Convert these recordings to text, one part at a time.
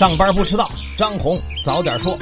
上班不迟到，张红早点说。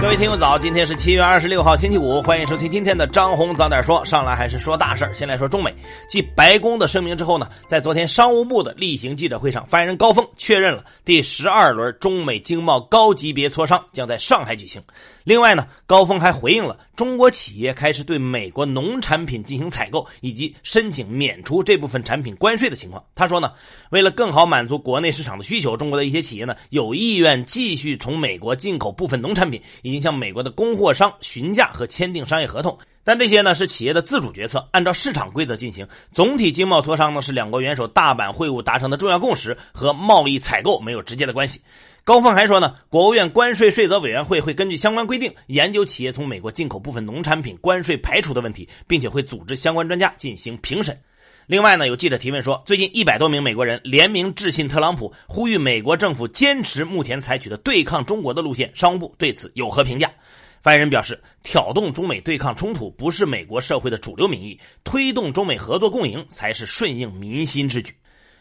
各位听友早，今天是七月二十六号星期五，欢迎收听今天的张红早点说。上来还是说大事儿先来说中美。继白宫的声明之后呢，在昨天商务部的例行记者会上，发言人高峰确认了第十二轮中美经贸高级别磋商将在上海举行。另外呢，高峰还回应了中国企业开始对美国农产品进行采购以及申请免除这部分产品关税的情况。他说呢，为了更好满足国内市场的需求，中国的一些企业呢有意愿继续从美国进口部分农产品。已经向美国的供货商询价和签订商业合同，但这些呢是企业的自主决策，按照市场规则进行。总体经贸磋商呢是两国元首大阪会晤达成的重要共识，和贸易采购没有直接的关系。高峰还说呢，国务院关税税则委员会会根据相关规定研究企业从美国进口部分农产品关税排除的问题，并且会组织相关专家进行评审。另外呢，有记者提问说，最近一百多名美国人联名致信特朗普，呼吁美国政府坚持目前采取的对抗中国的路线。商务部对此有何评价？发言人表示，挑动中美对抗冲突不是美国社会的主流民意，推动中美合作共赢才是顺应民心之举。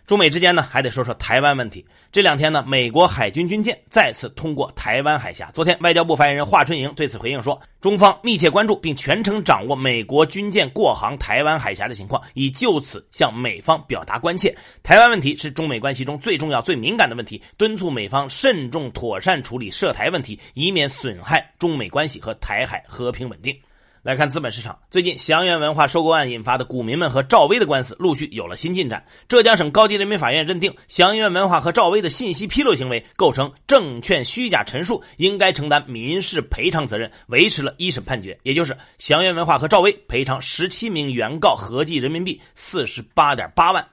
中美之间呢，还得说说台湾问题。这两天呢，美国海军军舰再次通过台湾海峡。昨天，外交部发言人华春莹对此回应说，中方密切关注并全程掌握美国军舰过航台湾海峡的情况，已就此向美方表达关切。台湾问题是中美关系中最重要、最敏感的问题，敦促美方慎重妥善处理涉台问题，以免损害中美关系和台海和平稳定。来看资本市场，最近祥源文化收购案引发的股民们和赵薇的官司陆续有了新进展。浙江省高级人民法院认定祥源文化和赵薇的信息披露行为构成证券虚假陈述，应该承担民事赔偿责任，维持了一审判决，也就是祥源文化和赵薇赔偿十七名原告合计人民币四十八点八万。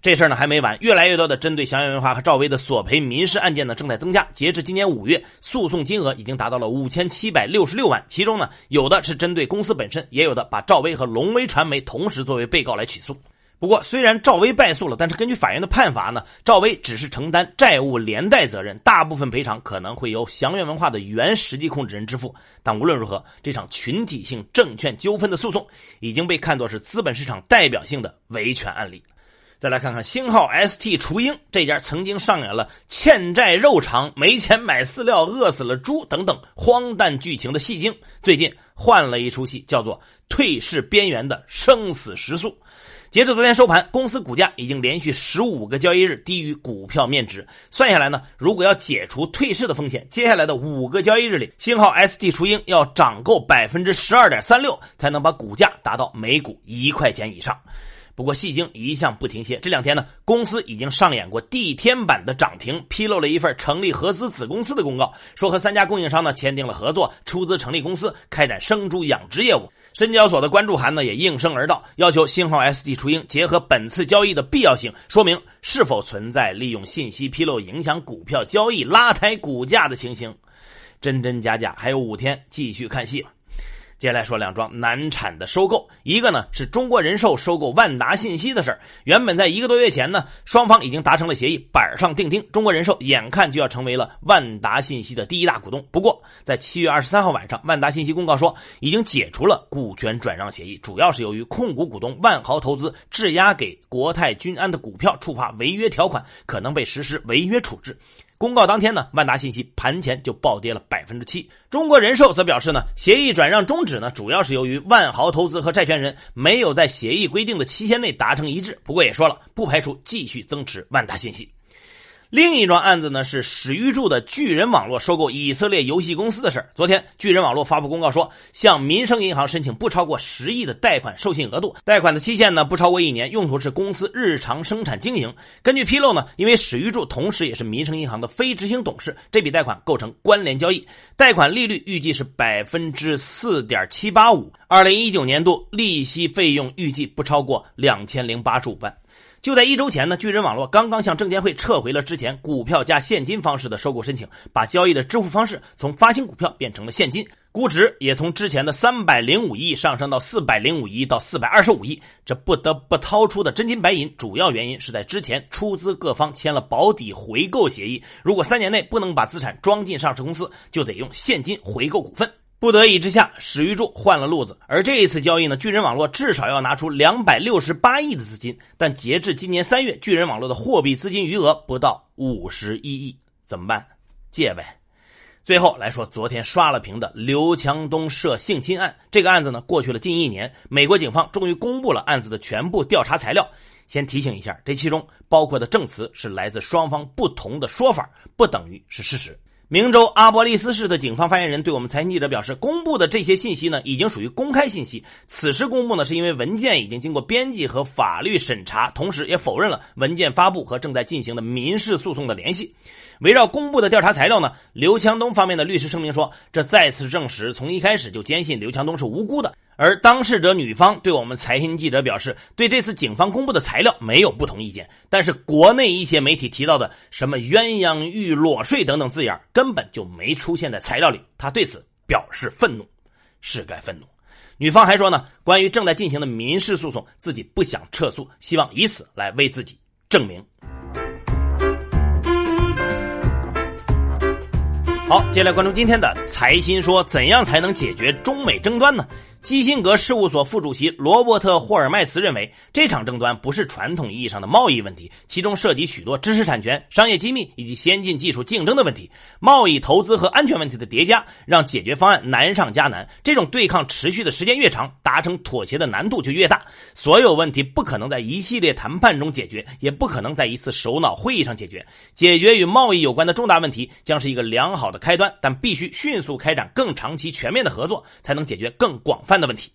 这事儿呢还没完，越来越多的针对祥源文化和赵薇的索赔民事案件呢正在增加。截至今年五月，诉讼金额已经达到了五千七百六十六万，其中呢有的是针对公司本身，也有的把赵薇和龙威传媒同时作为被告来起诉。不过，虽然赵薇败诉了，但是根据法院的判罚呢，赵薇只是承担债务连带责任，大部分赔偿可能会由祥源文化的原实际控制人支付。但无论如何，这场群体性证券纠纷的诉讼已经被看作是资本市场代表性的维权案例。再来看看星号 ST 雏鹰这家曾经上演了欠债肉偿、没钱买饲料、饿死了猪等等荒诞剧情的戏精，最近换了一出戏，叫做《退市边缘的生死时速》。截至昨天收盘，公司股价已经连续十五个交易日低于股票面值。算下来呢，如果要解除退市的风险，接下来的五个交易日里，星号 ST 雏鹰要涨够百分之十二点三六，才能把股价达到每股一块钱以上。不过，戏精一向不停歇。这两天呢，公司已经上演过地天版的涨停，披露了一份成立合资子公司的公告，说和三家供应商呢签订了合作，出资成立公司，开展生猪养殖业务。深交所的关注函呢也应声而到，要求星号 ST 雏鹰结合本次交易的必要性，说明是否存在利用信息披露影响股票交易、拉抬股价的情形。真真假假，还有五天，继续看戏吧。接下来说两桩难产的收购，一个呢是中国人寿收购万达信息的事儿。原本在一个多月前呢，双方已经达成了协议，板上钉钉，中国人寿眼看就要成为了万达信息的第一大股东。不过，在七月二十三号晚上，万达信息公告说已经解除了股权转让协议，主要是由于控股股东万豪投资质押给国泰君安的股票触发违约条款，可能被实施违约处置。公告当天呢，万达信息盘前就暴跌了百分之七。中国人寿则表示呢，协议转让终止呢，主要是由于万豪投资和债权人没有在协议规定的期限内达成一致。不过也说了，不排除继续增持万达信息。另一桩案子呢是史玉柱的巨人网络收购以色列游戏公司的事昨天，巨人网络发布公告说，向民生银行申请不超过十亿的贷款授信额度，贷款的期限呢不超过一年，用途是公司日常生产经营。根据披露呢，因为史玉柱同时也是民生银行的非执行董事，这笔贷款构成关联交易，贷款利率预计是百分之四点七八五，二零一九年度利息费用预计不超过两千零八十五万。就在一周前呢，巨人网络刚刚向证监会撤回了之前股票加现金方式的收购申请，把交易的支付方式从发行股票变成了现金，估值也从之前的三百零五亿上升到四百零五亿到四百二十五亿，这不得不掏出的真金白银，主要原因是在之前出资各方签了保底回购协议，如果三年内不能把资产装进上市公司，就得用现金回购股份。不得已之下，史玉柱换了路子。而这一次交易呢，巨人网络至少要拿出两百六十八亿的资金，但截至今年三月，巨人网络的货币资金余额不到五十一亿，怎么办？借呗。最后来说，昨天刷了屏的刘强东涉性侵案，这个案子呢，过去了近一年，美国警方终于公布了案子的全部调查材料。先提醒一下，这其中包括的证词是来自双方不同的说法，不等于是事实。明州阿波利斯市的警方发言人对我们财经记者表示，公布的这些信息呢，已经属于公开信息。此时公布呢，是因为文件已经经过编辑和法律审查，同时也否认了文件发布和正在进行的民事诉讼的联系。围绕公布的调查材料呢，刘强东方面的律师声明说，这再次证实从一开始就坚信刘强东是无辜的。而当事者女方对我们财新记者表示，对这次警方公布的材料没有不同意见，但是国内一些媒体提到的什么鸳鸯浴、裸睡等等字眼，根本就没出现在材料里。他对此表示愤怒，是该愤怒。女方还说呢，关于正在进行的民事诉讼，自己不想撤诉，希望以此来为自己证明。好，接下来关注今天的财新说，怎样才能解决中美争端呢？基辛格事务所副主席罗伯特·霍尔麦茨认为，这场争端不是传统意义上的贸易问题，其中涉及许多知识产权、商业机密以及先进技术竞争的问题。贸易、投资和安全问题的叠加，让解决方案难上加难。这种对抗持续的时间越长，达成妥协的难度就越大。所有问题不可能在一系列谈判中解决，也不可能在一次首脑会议上解决。解决与贸易有关的重大问题将是一个良好的开端，但必须迅速开展更长期、全面的合作，才能解决更广泛。的问题，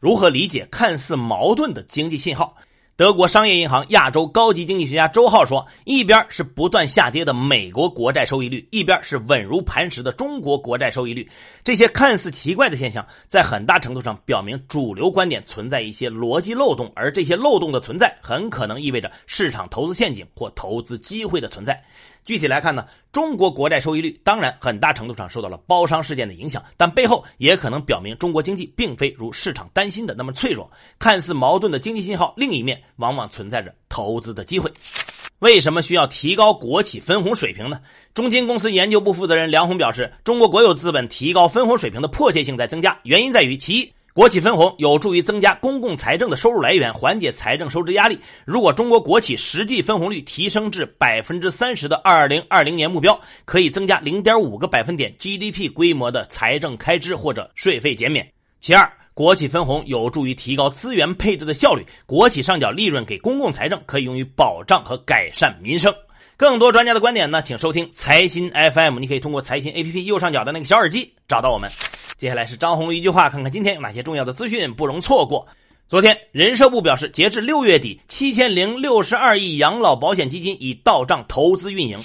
如何理解看似矛盾的经济信号？德国商业银行亚洲高级经济学家周浩说：“一边是不断下跌的美国国债收益率，一边是稳如磐石的中国国债收益率。这些看似奇怪的现象，在很大程度上表明主流观点存在一些逻辑漏洞，而这些漏洞的存在，很可能意味着市场投资陷阱或投资机会的存在。”具体来看呢，中国国债收益率当然很大程度上受到了包商事件的影响，但背后也可能表明中国经济并非如市场担心的那么脆弱。看似矛盾的经济信号，另一面往往存在着投资的机会。为什么需要提高国企分红水平呢？中金公司研究部负责人梁红表示，中国国有资本提高分红水平的迫切性在增加，原因在于其一。国企分红有助于增加公共财政的收入来源，缓解财政收支压力。如果中国国企实际分红率提升至百分之三十的二零二零年目标，可以增加零点五个百分点 GDP 规模的财政开支或者税费减免。其二，国企分红有助于提高资源配置的效率，国企上缴利润给公共财政，可以用于保障和改善民生。更多专家的观点呢，请收听财新 FM，你可以通过财新 APP 右上角的那个小耳机找到我们。接下来是张红一句话，看看今天有哪些重要的资讯不容错过。昨天，人社部表示，截至六月底，七千零六十二亿养老保险基金已到账投资运营。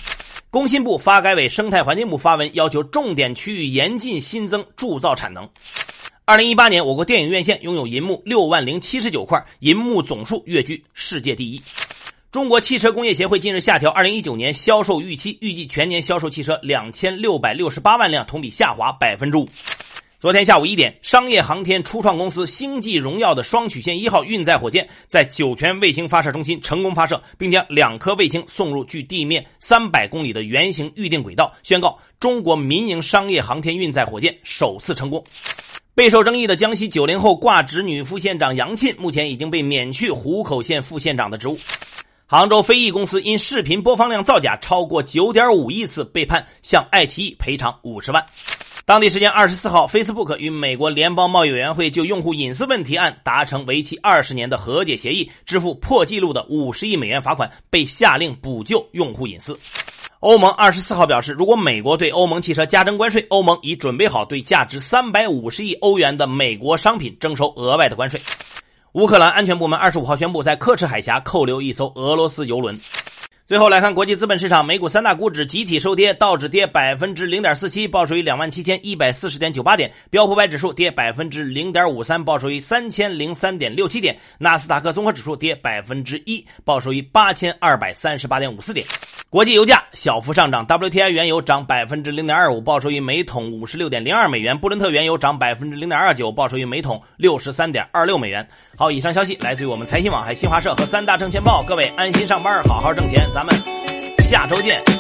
工信部、发改委、生态环境部发文要求重点区域严禁新增铸造产能。二零一八年，我国电影院线拥有银幕六万零七十九块，银幕总数跃居世界第一。中国汽车工业协会近日下调二零一九年销售预期，预计全年销售汽车两千六百六十八万辆，同比下滑百分之五。昨天下午一点，商业航天初创公司星际荣耀的双曲线一号运载火箭在酒泉卫星发射中心成功发射，并将两颗卫星送入距地面三百公里的圆形预定轨道，宣告中国民营商业航天运载火箭首次成功。备受争议的江西九零后挂职女副县长杨沁，目前已经被免去湖口县副县长的职务。杭州飞翼公司因视频播放量造假超过九点五亿次，被判向爱奇艺赔偿五十万。当地时间二十四号，Facebook 与美国联邦贸易委员会就用户隐私问题案达成为期二十年的和解协议，支付破纪录的五十亿美元罚款，被下令补救用户隐私。欧盟二十四号表示，如果美国对欧盟汽车加征关税，欧盟已准备好对价值三百五十亿欧元的美国商品征收额外的关税。乌克兰安全部门二十五号宣布，在刻赤海峡扣留一艘俄罗斯油轮。最后来看国际资本市场，美股三大股指集体收跌，道指跌百分之零点四七，报收于两万七千一百四十点九八点；标普百指数跌百分之零点五三，报收于三千零三点六七点；纳斯达克综合指数跌百分之一，报收于八千二百三十八点五四点。国际油价小幅上涨，WTI 原油涨百分之零点二五，报收于每桶五十六点零二美元；布伦特原油涨百分之零点二九，报收于每桶六十三点二六美元。好，以上消息来自于我们财新网、还新华社和三大证券报。各位安心上班，好好挣钱，咱们下周见。